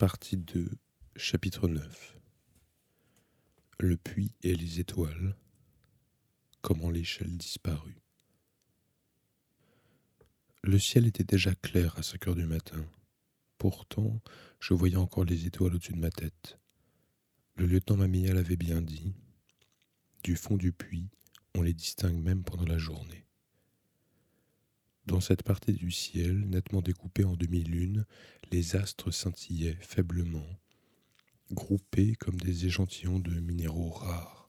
Partie 2, chapitre 9 Le puits et les étoiles. Comment l'échelle disparut. Le ciel était déjà clair à 5 heures du matin. Pourtant, je voyais encore les étoiles au-dessus de ma tête. Le lieutenant Mamilla l'avait bien dit. Du fond du puits, on les distingue même pendant la journée. Dans cette partie du ciel, nettement découpée en demi-lune, les astres scintillaient faiblement, groupés comme des échantillons de minéraux rares.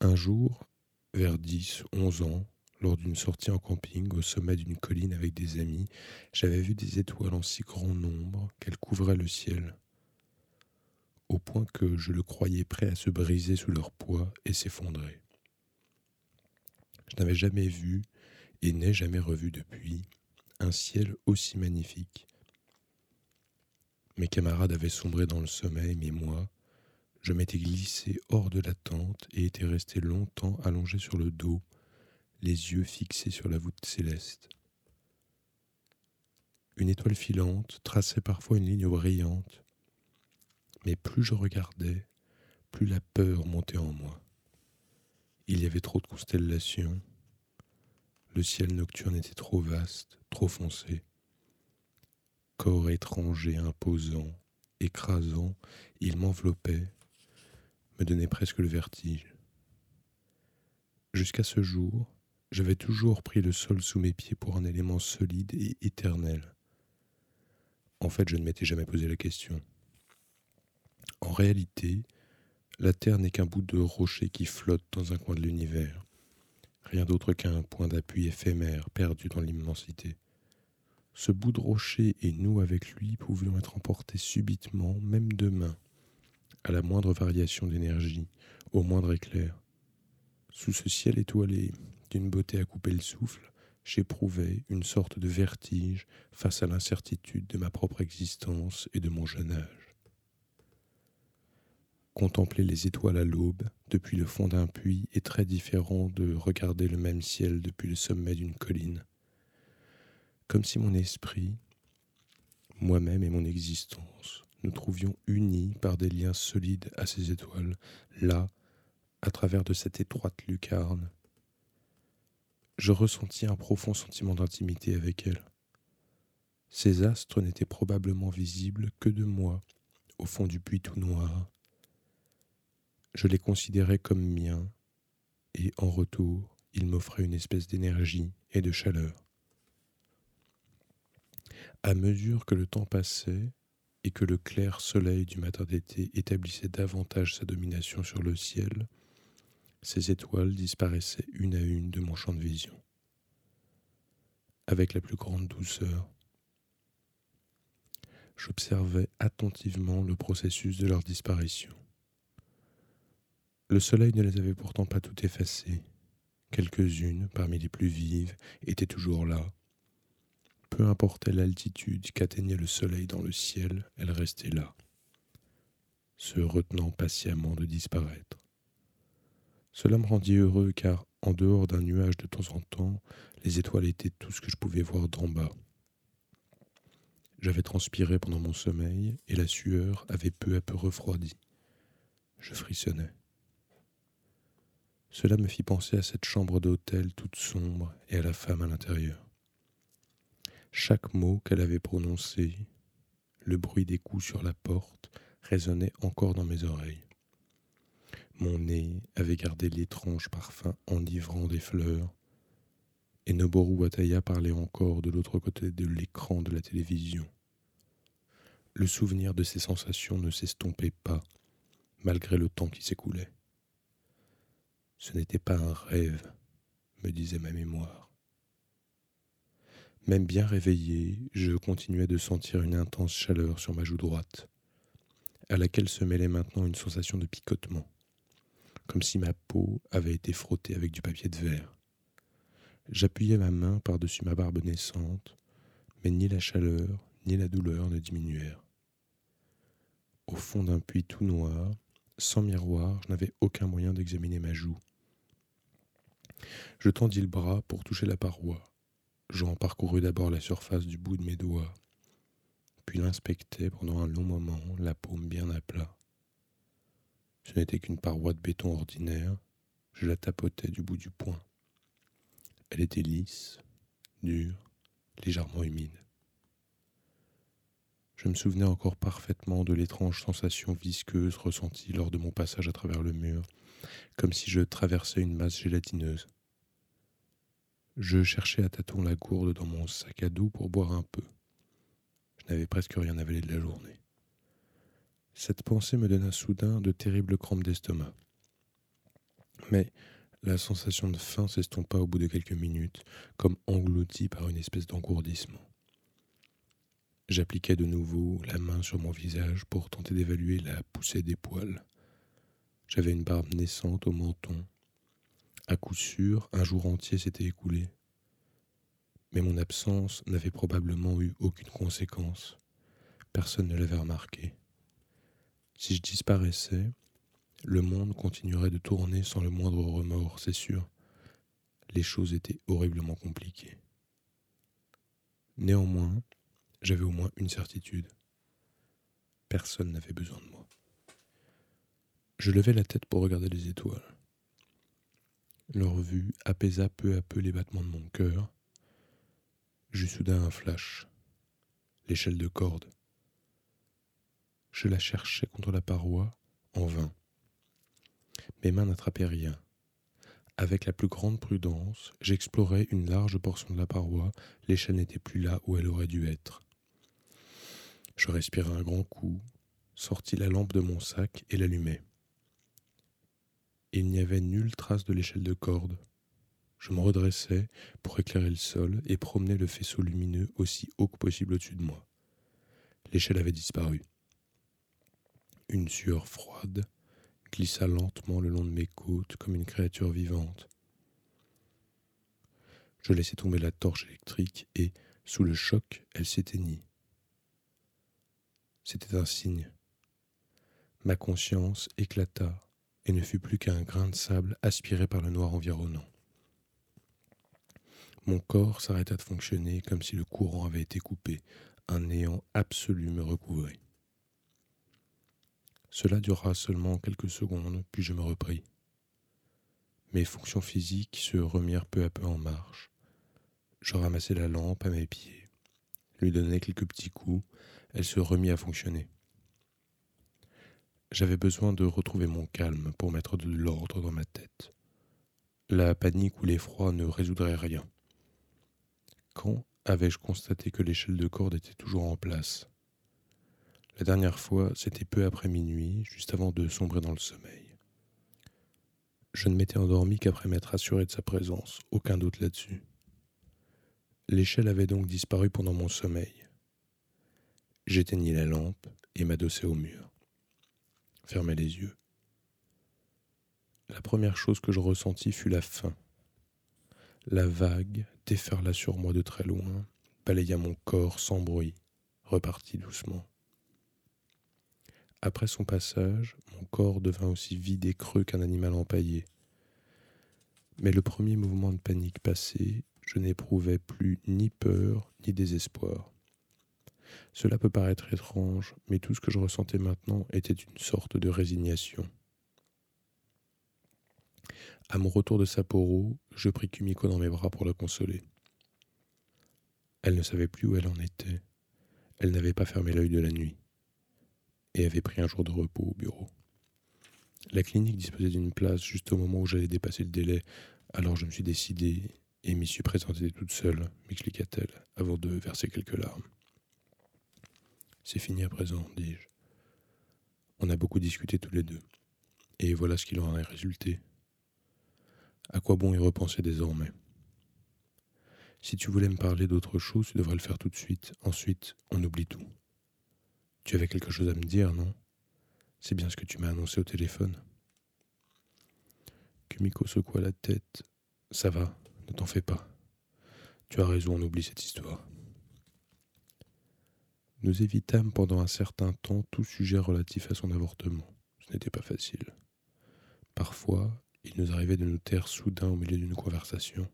Un jour, vers dix, onze ans, lors d'une sortie en camping au sommet d'une colline avec des amis, j'avais vu des étoiles en si grand nombre qu'elles couvraient le ciel, au point que je le croyais prêt à se briser sous leur poids et s'effondrer. Je n'avais jamais vu et n'ai jamais revu depuis un ciel aussi magnifique. Mes camarades avaient sombré dans le sommeil, mais moi, je m'étais glissé hors de la tente et étais resté longtemps allongé sur le dos, les yeux fixés sur la voûte céleste. Une étoile filante traçait parfois une ligne brillante, mais plus je regardais, plus la peur montait en moi. Il y avait trop de constellations, le ciel nocturne était trop vaste, trop foncé. Corps étranger, imposant, écrasant, il m'enveloppait, me donnait presque le vertige. Jusqu'à ce jour, j'avais toujours pris le sol sous mes pieds pour un élément solide et éternel. En fait, je ne m'étais jamais posé la question. En réalité, la Terre n'est qu'un bout de rocher qui flotte dans un coin de l'univers rien d'autre qu'un point d'appui éphémère perdu dans l'immensité. Ce bout de rocher et nous avec lui pouvions être emportés subitement, même demain, à la moindre variation d'énergie, au moindre éclair. Sous ce ciel étoilé, d'une beauté à couper le souffle, j'éprouvais une sorte de vertige face à l'incertitude de ma propre existence et de mon jeune âge. Contempler les étoiles à l'aube depuis le fond d'un puits est très différent de regarder le même ciel depuis le sommet d'une colline. Comme si mon esprit, moi-même et mon existence, nous trouvions unis par des liens solides à ces étoiles, là, à travers de cette étroite lucarne. Je ressentis un profond sentiment d'intimité avec elles. Ces astres n'étaient probablement visibles que de moi, au fond du puits tout noir, je les considérais comme miens, et en retour, ils m'offraient une espèce d'énergie et de chaleur. À mesure que le temps passait et que le clair soleil du matin d'été établissait davantage sa domination sur le ciel, ces étoiles disparaissaient une à une de mon champ de vision. Avec la plus grande douceur, j'observais attentivement le processus de leur disparition. Le soleil ne les avait pourtant pas toutes effacées. Quelques-unes, parmi les plus vives, étaient toujours là. Peu importait l'altitude qu'atteignait le soleil dans le ciel, elles restaient là, se retenant patiemment de disparaître. Cela me rendit heureux car, en dehors d'un nuage de temps en temps, les étoiles étaient tout ce que je pouvais voir d'en bas. J'avais transpiré pendant mon sommeil et la sueur avait peu à peu refroidi. Je frissonnais. Cela me fit penser à cette chambre d'hôtel toute sombre et à la femme à l'intérieur. Chaque mot qu'elle avait prononcé, le bruit des coups sur la porte, résonnait encore dans mes oreilles. Mon nez avait gardé l'étrange parfum enivrant des fleurs, et Noboru Wataya parlait encore de l'autre côté de l'écran de la télévision. Le souvenir de ces sensations ne s'estompait pas, malgré le temps qui s'écoulait. Ce n'était pas un rêve, me disait ma mémoire. Même bien réveillé, je continuais de sentir une intense chaleur sur ma joue droite, à laquelle se mêlait maintenant une sensation de picotement, comme si ma peau avait été frottée avec du papier de verre. J'appuyais ma main par-dessus ma barbe naissante, mais ni la chaleur ni la douleur ne diminuèrent. Au fond d'un puits tout noir, sans miroir, je n'avais aucun moyen d'examiner ma joue. Je tendis le bras pour toucher la paroi. J'en parcourus d'abord la surface du bout de mes doigts, puis l'inspectais pendant un long moment, la paume bien à plat. Ce n'était qu'une paroi de béton ordinaire, je la tapotais du bout du poing. Elle était lisse, dure, légèrement humide. Je me souvenais encore parfaitement de l'étrange sensation visqueuse ressentie lors de mon passage à travers le mur, comme si je traversais une masse gélatineuse. Je cherchais à tâtons la gourde dans mon sac à dos pour boire un peu. Je n'avais presque rien avalé de la journée. Cette pensée me donna soudain de terribles crampes d'estomac. Mais la sensation de faim s'estompa au bout de quelques minutes, comme engloutie par une espèce d'engourdissement. J'appliquai de nouveau la main sur mon visage pour tenter d'évaluer la poussée des poils. J'avais une barbe naissante au menton. À coup sûr, un jour entier s'était écoulé. Mais mon absence n'avait probablement eu aucune conséquence. Personne ne l'avait remarqué. Si je disparaissais, le monde continuerait de tourner sans le moindre remords, c'est sûr. Les choses étaient horriblement compliquées. Néanmoins, j'avais au moins une certitude. Personne n'avait besoin de moi. Je levai la tête pour regarder les étoiles. Leur vue apaisa peu à peu les battements de mon cœur. J'eus soudain un flash. L'échelle de corde. Je la cherchais contre la paroi, en vain. Mes mains n'attrapaient rien. Avec la plus grande prudence, j'explorais une large portion de la paroi, l'échelle n'était plus là où elle aurait dû être. Je respirai un grand coup, sortis la lampe de mon sac et l'allumai. Il n'y avait nulle trace de l'échelle de corde. Je me redressai pour éclairer le sol et promener le faisceau lumineux aussi haut que possible au-dessus de moi. L'échelle avait disparu. Une sueur froide glissa lentement le long de mes côtes comme une créature vivante. Je laissai tomber la torche électrique et, sous le choc, elle s'éteignit. C'était un signe. Ma conscience éclata et ne fut plus qu'un grain de sable aspiré par le noir environnant. Mon corps s'arrêta de fonctionner comme si le courant avait été coupé. Un néant absolu me recouvrit. Cela dura seulement quelques secondes, puis je me repris. Mes fonctions physiques se remirent peu à peu en marche. Je ramassai la lampe à mes pieds, lui donnai quelques petits coups, elle se remit à fonctionner. J'avais besoin de retrouver mon calme pour mettre de l'ordre dans ma tête. La panique ou l'effroi ne résoudraient rien. Quand avais-je constaté que l'échelle de corde était toujours en place? La dernière fois, c'était peu après minuit, juste avant de sombrer dans le sommeil. Je ne m'étais endormi qu'après m'être assuré de sa présence, aucun doute là-dessus. L'échelle avait donc disparu pendant mon sommeil. J'éteignis la lampe et m'adossai au mur. Fermai les yeux. La première chose que je ressentis fut la faim. La vague déferla sur moi de très loin, balaya mon corps sans bruit, repartit doucement. Après son passage, mon corps devint aussi vide et creux qu'un animal empaillé. Mais le premier mouvement de panique passé, je n'éprouvais plus ni peur ni désespoir. Cela peut paraître étrange, mais tout ce que je ressentais maintenant était une sorte de résignation. À mon retour de Sapporo, je pris Kumiko dans mes bras pour la consoler. Elle ne savait plus où elle en était. Elle n'avait pas fermé l'œil de la nuit et avait pris un jour de repos au bureau. La clinique disposait d'une place juste au moment où j'allais dépasser le délai, alors je me suis décidé et m'y suis présenté toute seule, m'expliqua-t-elle, avant de verser quelques larmes. C'est fini à présent, dis-je. On a beaucoup discuté tous les deux, et voilà ce qu'il en est résulté. À quoi bon y repenser désormais? Si tu voulais me parler d'autre chose, tu devrais le faire tout de suite. Ensuite, on oublie tout. Tu avais quelque chose à me dire, non? C'est bien ce que tu m'as annoncé au téléphone. Kumiko secoua la tête. Ça va, ne t'en fais pas. Tu as raison, on oublie cette histoire. Nous évitâmes pendant un certain temps tout sujet relatif à son avortement. Ce n'était pas facile. Parfois, il nous arrivait de nous taire soudain au milieu d'une conversation.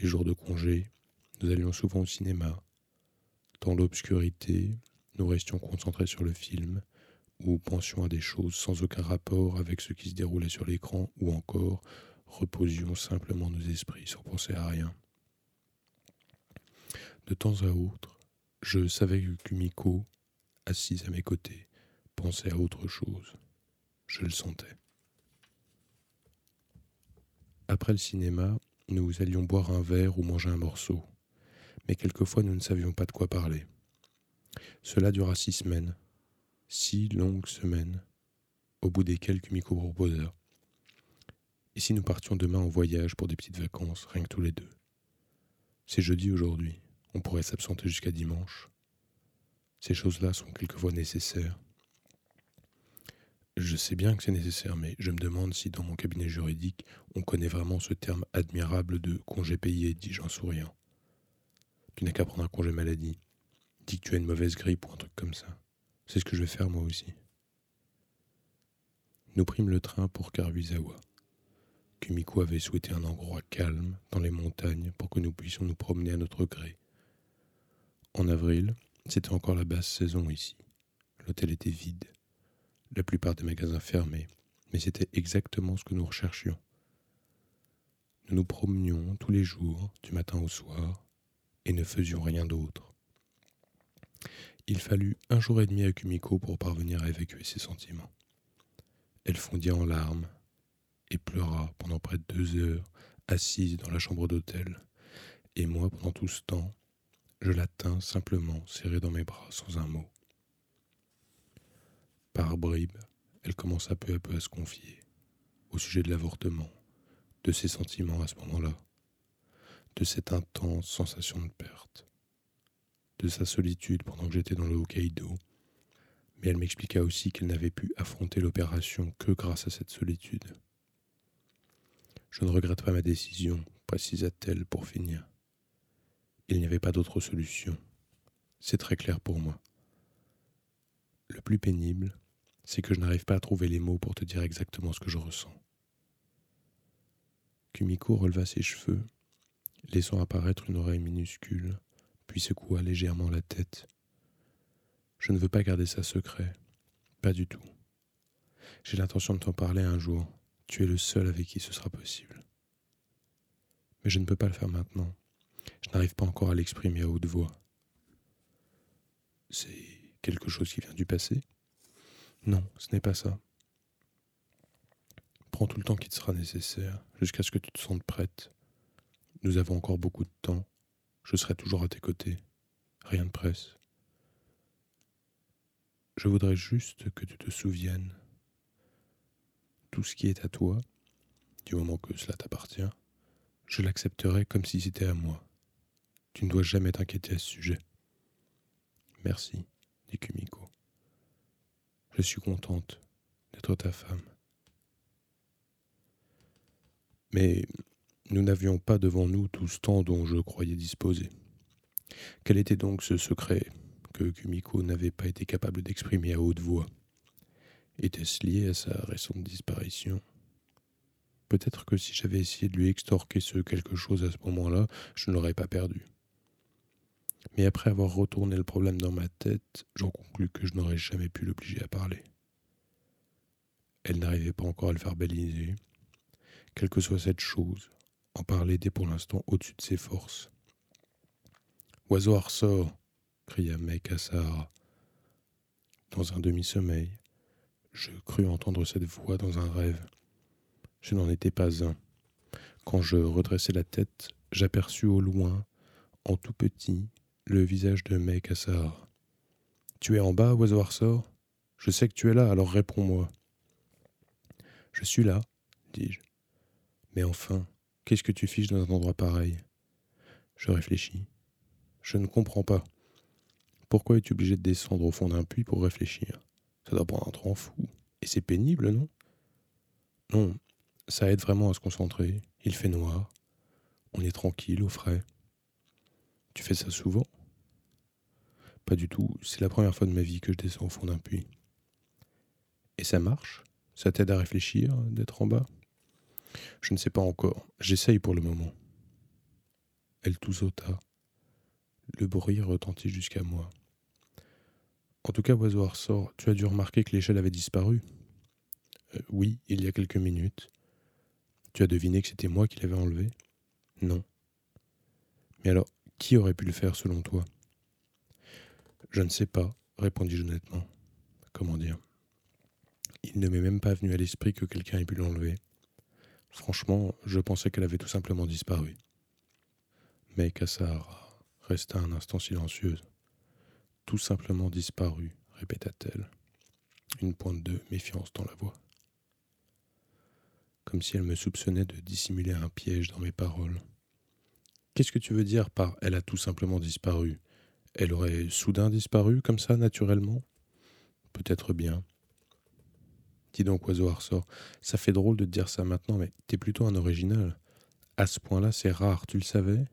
Les jours de congé, nous allions souvent au cinéma. Dans l'obscurité, nous restions concentrés sur le film, ou pensions à des choses sans aucun rapport avec ce qui se déroulait sur l'écran, ou encore reposions simplement nos esprits sans penser à rien. De temps à autre, je savais que Kumiko, assise à mes côtés, pensait à autre chose. Je le sentais. Après le cinéma, nous allions boire un verre ou manger un morceau, mais quelquefois nous ne savions pas de quoi parler. Cela dura six semaines, six longues semaines, au bout desquelles Kumiko proposa. Et si nous partions demain en voyage pour des petites vacances, rien que tous les deux? C'est jeudi aujourd'hui, on pourrait s'absenter jusqu'à dimanche. Ces choses-là sont quelquefois nécessaires. Je sais bien que c'est nécessaire, mais je me demande si dans mon cabinet juridique, on connaît vraiment ce terme admirable de congé payé, dis-je en souriant. Tu n'as qu'à prendre un congé maladie. Dis que tu as une mauvaise grippe ou un truc comme ça. C'est ce que je vais faire moi aussi. Nous prîmes le train pour Karuizawa. Kumiko avait souhaité un endroit calme dans les montagnes pour que nous puissions nous promener à notre gré. En avril, c'était encore la basse saison ici. L'hôtel était vide la plupart des magasins fermés, mais c'était exactement ce que nous recherchions. Nous nous promenions tous les jours, du matin au soir, et ne faisions rien d'autre. Il fallut un jour et demi à Kumiko pour parvenir à évacuer ses sentiments. Elle fondit en larmes et pleura pendant près de deux heures, assise dans la chambre d'hôtel, et moi, pendant tout ce temps, je la tins simplement serrée dans mes bras sans un mot. Par bribes, elle commença peu à peu à se confier au sujet de l'avortement, de ses sentiments à ce moment-là, de cette intense sensation de perte, de sa solitude pendant que j'étais dans le Hokkaido, mais elle m'expliqua aussi qu'elle n'avait pu affronter l'opération que grâce à cette solitude. Je ne regrette pas ma décision, précisa-t-elle pour finir. Il n'y avait pas d'autre solution. C'est très clair pour moi. Le plus pénible, c'est que je n'arrive pas à trouver les mots pour te dire exactement ce que je ressens. Kumiko releva ses cheveux, laissant apparaître une oreille minuscule, puis secoua légèrement la tête. Je ne veux pas garder ça secret, pas du tout. J'ai l'intention de t'en parler un jour. Tu es le seul avec qui ce sera possible. Mais je ne peux pas le faire maintenant. Je n'arrive pas encore à l'exprimer à haute voix. C'est quelque chose qui vient du passé? Non, ce n'est pas ça. Prends tout le temps qui te sera nécessaire, jusqu'à ce que tu te sentes prête. Nous avons encore beaucoup de temps. Je serai toujours à tes côtés. Rien de presse. Je voudrais juste que tu te souviennes. Tout ce qui est à toi, du moment que cela t'appartient, je l'accepterai comme si c'était à moi. Tu ne dois jamais t'inquiéter à ce sujet. Merci, dit Kumiko. Je suis contente d'être ta femme. Mais nous n'avions pas devant nous tout ce temps dont je croyais disposer. Quel était donc ce secret que Kumiko n'avait pas été capable d'exprimer à haute voix? Était-ce lié à sa récente disparition? Peut-être que si j'avais essayé de lui extorquer ce quelque chose à ce moment-là, je ne l'aurais pas perdu. Mais après avoir retourné le problème dans ma tête, j'en conclus que je n'aurais jamais pu l'obliger à parler. Elle n'arrivait pas encore à le faire baliser. Quelle que soit cette chose, en parler était pour l'instant au-dessus de ses forces. Oiseau ressort cria Mec. Dans un demi-sommeil, je crus entendre cette voix dans un rêve. Je n'en étais pas un. Quand je redressai la tête, j'aperçus au loin, en tout petit, le visage de May Tu es en bas, oiseau ressort Je sais que tu es là, alors réponds-moi. Je suis là, dis-je. Mais enfin, qu'est-ce que tu fiches dans un endroit pareil? Je réfléchis. Je ne comprends pas. Pourquoi es-tu obligé de descendre au fond d'un puits pour réfléchir? Ça doit prendre un temps fou. Et c'est pénible, non? Non, ça aide vraiment à se concentrer. Il fait noir. On est tranquille, au frais. Tu fais ça souvent? Pas du tout. C'est la première fois de ma vie que je descends au fond d'un puits. Et ça marche? Ça t'aide à réfléchir, d'être en bas? Je ne sais pas encore. J'essaye pour le moment. Elle tout sauta. Le bruit retentit jusqu'à moi. En tout cas, oiseau ressort, tu as dû remarquer que l'échelle avait disparu euh, Oui, il y a quelques minutes. Tu as deviné que c'était moi qui l'avais enlevée Non. Mais alors, qui aurait pu le faire selon toi? Je ne sais pas, répondis-je honnêtement. Comment dire? Il ne m'est même pas venu à l'esprit que quelqu'un ait pu l'enlever. Franchement, je pensais qu'elle avait tout simplement disparu. Mais Kassahara resta un instant silencieuse. Tout simplement disparu, répéta-t-elle, une pointe de méfiance dans la voix. Comme si elle me soupçonnait de dissimuler un piège dans mes paroles. Qu'est-ce que tu veux dire par elle a tout simplement disparu Elle aurait soudain disparu, comme ça, naturellement? Peut-être bien. Dis donc, oiseau ressort, ça fait drôle de te dire ça maintenant, mais t'es plutôt un original. À ce point-là, c'est rare, tu le savais?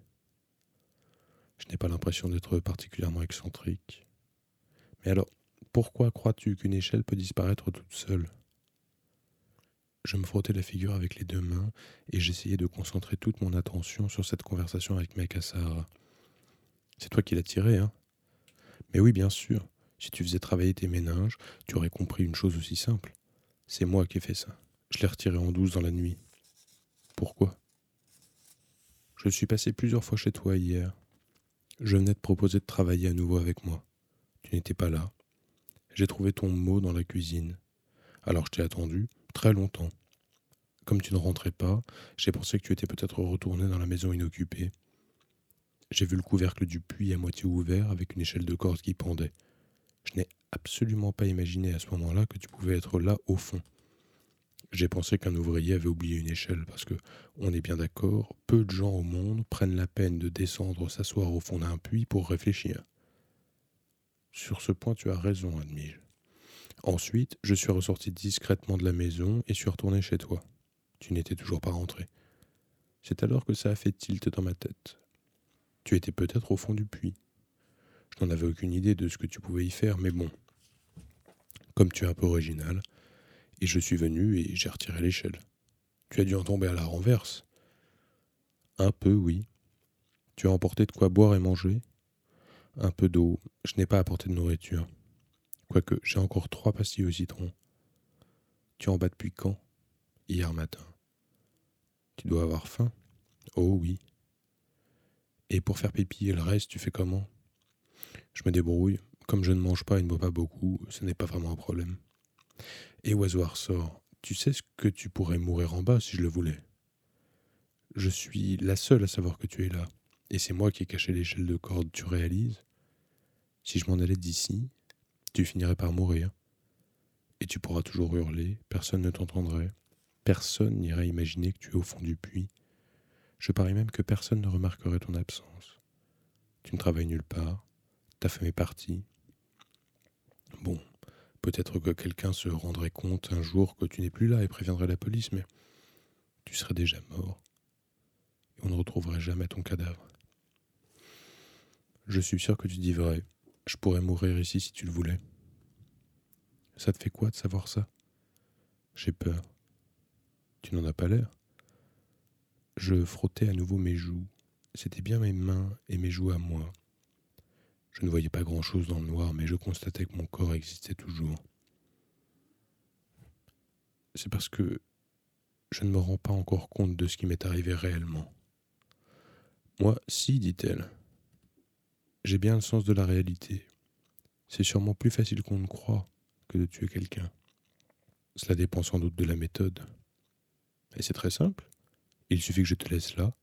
Je n'ai pas l'impression d'être particulièrement excentrique. Mais alors, pourquoi crois-tu qu'une échelle peut disparaître toute seule? Je me frottais la figure avec les deux mains et j'essayais de concentrer toute mon attention sur cette conversation avec Mekassar. C'est toi qui l'as tiré, hein? Mais oui, bien sûr. Si tu faisais travailler tes méninges, tu aurais compris une chose aussi simple. C'est moi qui ai fait ça. Je l'ai retiré en douce dans la nuit. Pourquoi? Je suis passé plusieurs fois chez toi hier. Je venais te proposer de travailler à nouveau avec moi. Tu n'étais pas là. J'ai trouvé ton mot dans la cuisine. Alors je t'ai attendu, très longtemps. Comme tu ne rentrais pas, j'ai pensé que tu étais peut-être retourné dans la maison inoccupée. J'ai vu le couvercle du puits à moitié ouvert avec une échelle de corde qui pendait. Je n'ai absolument pas imaginé à ce moment-là que tu pouvais être là au fond. J'ai pensé qu'un ouvrier avait oublié une échelle parce que, on est bien d'accord, peu de gens au monde prennent la peine de descendre s'asseoir au fond d'un puits pour réfléchir. Sur ce point, tu as raison, admis-je. Ensuite, je suis ressorti discrètement de la maison et suis retourné chez toi. Tu n'étais toujours pas rentré. C'est alors que ça a fait tilt dans ma tête. Tu étais peut-être au fond du puits. Je n'en avais aucune idée de ce que tu pouvais y faire, mais bon. Comme tu es un peu original, et je suis venu et j'ai retiré l'échelle. Tu as dû en tomber à la renverse. Un peu, oui. Tu as emporté de quoi boire et manger Un peu d'eau. Je n'ai pas apporté de nourriture. Quoique j'ai encore trois pastilles au citron. Tu en bats depuis quand? Hier matin. Tu dois avoir faim? Oh oui. Et pour faire pipi et le reste, tu fais comment? Je me débrouille. Comme je ne mange pas et ne bois pas beaucoup, ce n'est pas vraiment un problème. Et oiseau sort, tu sais ce que tu pourrais mourir en bas si je le voulais? Je suis la seule à savoir que tu es là. Et c'est moi qui ai caché l'échelle de corde, tu réalises? Si je m'en allais d'ici, tu finirais par mourir. Et tu pourras toujours hurler, personne ne t'entendrait, personne n'irait imaginer que tu es au fond du puits. Je parie même que personne ne remarquerait ton absence. Tu ne travailles nulle part, ta femme est partie. Bon, peut-être que quelqu'un se rendrait compte un jour que tu n'es plus là et préviendrait la police, mais tu serais déjà mort. Et on ne retrouverait jamais ton cadavre. Je suis sûr que tu dis vrai. Je pourrais mourir ici si tu le voulais. Ça te fait quoi de savoir ça? J'ai peur. Tu n'en as pas l'air Je frottais à nouveau mes joues. C'était bien mes mains et mes joues à moi. Je ne voyais pas grand-chose dans le noir, mais je constatais que mon corps existait toujours. C'est parce que je ne me rends pas encore compte de ce qui m'est arrivé réellement. Moi, si, dit-elle. J'ai bien le sens de la réalité. C'est sûrement plus facile qu'on ne croit que de tuer quelqu'un. Cela dépend sans doute de la méthode. Et c'est très simple. Il suffit que je te laisse là.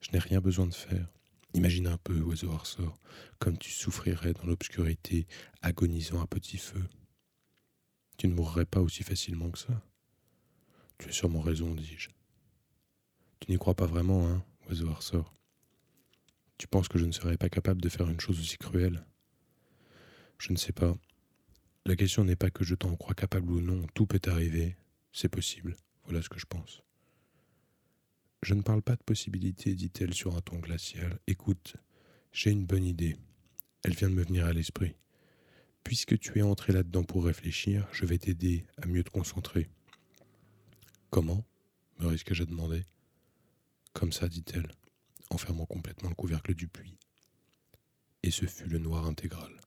Je n'ai rien besoin de faire. Imagine un peu, oiseau ressort, comme tu souffrirais dans l'obscurité, agonisant à petit feu. Tu ne mourrais pas aussi facilement que ça. Tu as sûrement raison, dis-je. Tu n'y crois pas vraiment, hein, oiseau ressort. Tu penses que je ne serais pas capable de faire une chose aussi cruelle? Je ne sais pas. La question n'est pas que je t'en crois capable ou non, tout peut arriver, c'est possible, voilà ce que je pense. Je ne parle pas de possibilité, dit-elle sur un ton glacial. Écoute, j'ai une bonne idée. Elle vient de me venir à l'esprit. Puisque tu es entré là-dedans pour réfléchir, je vais t'aider à mieux te concentrer. Comment? me risquai-je à demander. Comme ça, dit-elle en fermant complètement le couvercle du puits. et ce fut le noir intégral.